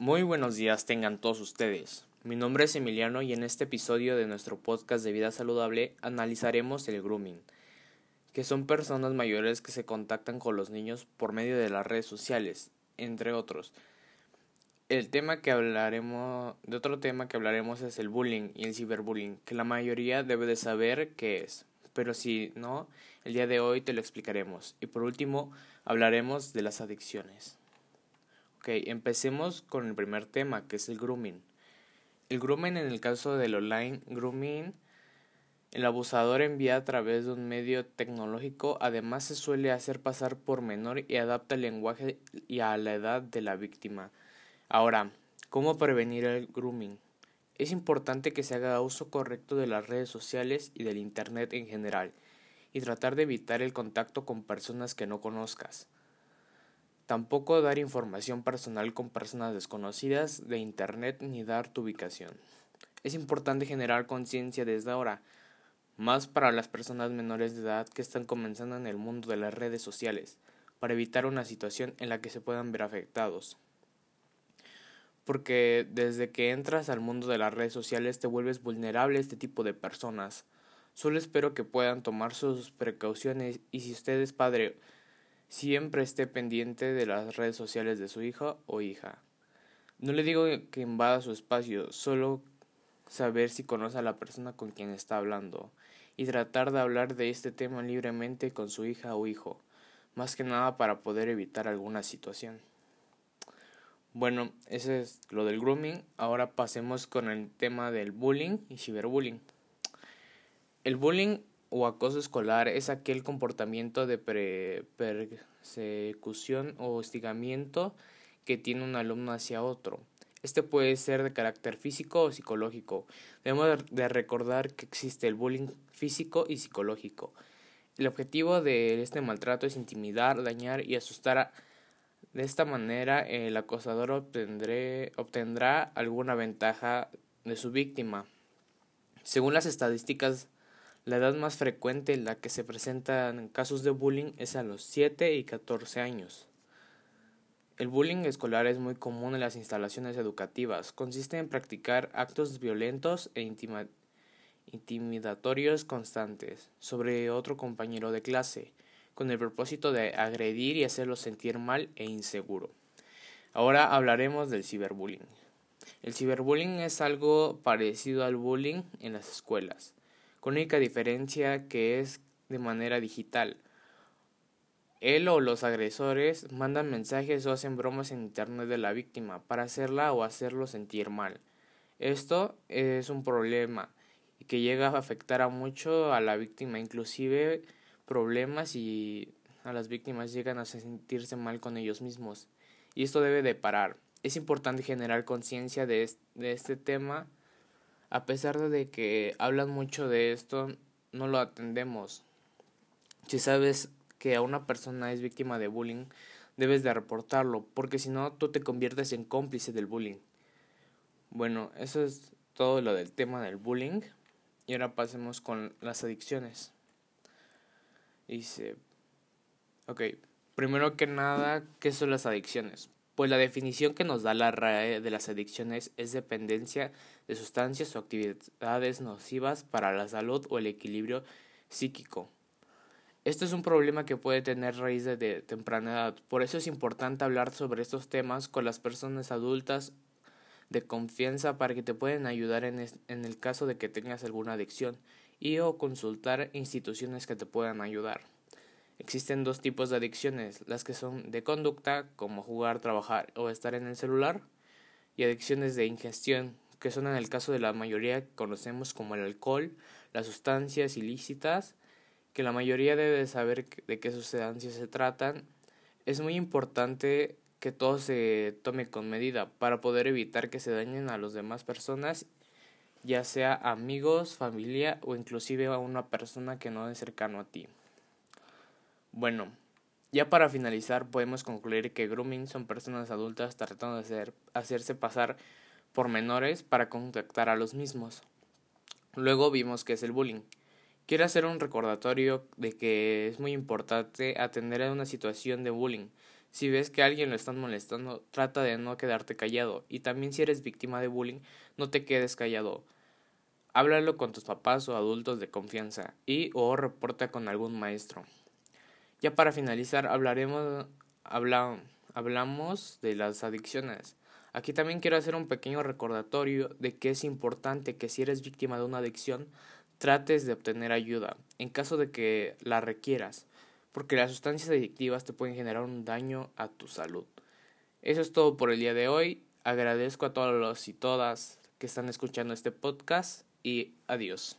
Muy buenos días tengan todos ustedes. Mi nombre es Emiliano y en este episodio de nuestro podcast de vida saludable analizaremos el grooming, que son personas mayores que se contactan con los niños por medio de las redes sociales, entre otros. El tema que hablaremos, de otro tema que hablaremos es el bullying y el ciberbullying, que la mayoría debe de saber qué es, pero si no, el día de hoy te lo explicaremos. Y por último, hablaremos de las adicciones. Ok, empecemos con el primer tema, que es el grooming. El grooming en el caso del online grooming, el abusador envía a través de un medio tecnológico, además se suele hacer pasar por menor y adapta el lenguaje y a la edad de la víctima. Ahora, ¿cómo prevenir el grooming? Es importante que se haga uso correcto de las redes sociales y del Internet en general, y tratar de evitar el contacto con personas que no conozcas. Tampoco dar información personal con personas desconocidas de Internet ni dar tu ubicación. Es importante generar conciencia desde ahora, más para las personas menores de edad que están comenzando en el mundo de las redes sociales, para evitar una situación en la que se puedan ver afectados porque desde que entras al mundo de las redes sociales te vuelves vulnerable a este tipo de personas. Solo espero que puedan tomar sus precauciones y si usted es padre, siempre esté pendiente de las redes sociales de su hijo o hija. No le digo que invada su espacio, solo saber si conoce a la persona con quien está hablando y tratar de hablar de este tema libremente con su hija o hijo, más que nada para poder evitar alguna situación. Bueno, ese es lo del grooming. Ahora pasemos con el tema del bullying y ciberbullying. El bullying o acoso escolar es aquel comportamiento de persecución o hostigamiento que tiene un alumno hacia otro. Este puede ser de carácter físico o psicológico. Debemos de recordar que existe el bullying físico y psicológico. El objetivo de este maltrato es intimidar, dañar y asustar a de esta manera, el acosador obtendrá alguna ventaja de su víctima. Según las estadísticas, la edad más frecuente en la que se presentan casos de bullying es a los 7 y 14 años. El bullying escolar es muy común en las instalaciones educativas. Consiste en practicar actos violentos e intimidatorios constantes sobre otro compañero de clase con el propósito de agredir y hacerlo sentir mal e inseguro. Ahora hablaremos del ciberbullying. El ciberbullying es algo parecido al bullying en las escuelas, con única diferencia que es de manera digital. Él o los agresores mandan mensajes o hacen bromas en internet de la víctima para hacerla o hacerlo sentir mal. Esto es un problema que llega a afectar a mucho a la víctima, inclusive problemas y a las víctimas llegan a sentirse mal con ellos mismos. Y esto debe de parar. Es importante generar conciencia de este tema. A pesar de que hablan mucho de esto, no lo atendemos. Si sabes que a una persona es víctima de bullying, debes de reportarlo, porque si no, tú te conviertes en cómplice del bullying. Bueno, eso es todo lo del tema del bullying. Y ahora pasemos con las adicciones. Dice, ok, primero que nada, ¿qué son las adicciones? Pues la definición que nos da la RAE de las adicciones es dependencia de sustancias o actividades nocivas para la salud o el equilibrio psíquico. Esto es un problema que puede tener raíz de temprana edad, por eso es importante hablar sobre estos temas con las personas adultas de confianza para que te puedan ayudar en, en el caso de que tengas alguna adicción y o consultar instituciones que te puedan ayudar. Existen dos tipos de adicciones, las que son de conducta, como jugar, trabajar o estar en el celular, y adicciones de ingestión, que son en el caso de la mayoría que conocemos como el alcohol, las sustancias ilícitas, que la mayoría debe saber de qué sustancias se tratan. Es muy importante que todo se tome con medida para poder evitar que se dañen a las demás personas ya sea amigos, familia o inclusive a una persona que no es cercano a ti. Bueno, ya para finalizar podemos concluir que grooming son personas adultas tratando de hacer, hacerse pasar por menores para contactar a los mismos. Luego vimos que es el bullying. Quiero hacer un recordatorio de que es muy importante atender a una situación de bullying, Si ves que alguien lo están molestando, trata de no quedarte callado. Y también si eres víctima de bullying, no te quedes callado. Háblalo con tus papás o adultos de confianza y o reporta con algún maestro. Ya para finalizar, hablaremos hablamos de las adicciones. Aquí también quiero hacer un pequeño recordatorio de que es importante que si eres víctima de una adicción, trates de obtener ayuda en caso de que la requieras porque las sustancias adictivas te pueden generar un daño a tu salud. Eso es todo por el día de hoy. Agradezco a todos los y todas que están escuchando este podcast y adiós.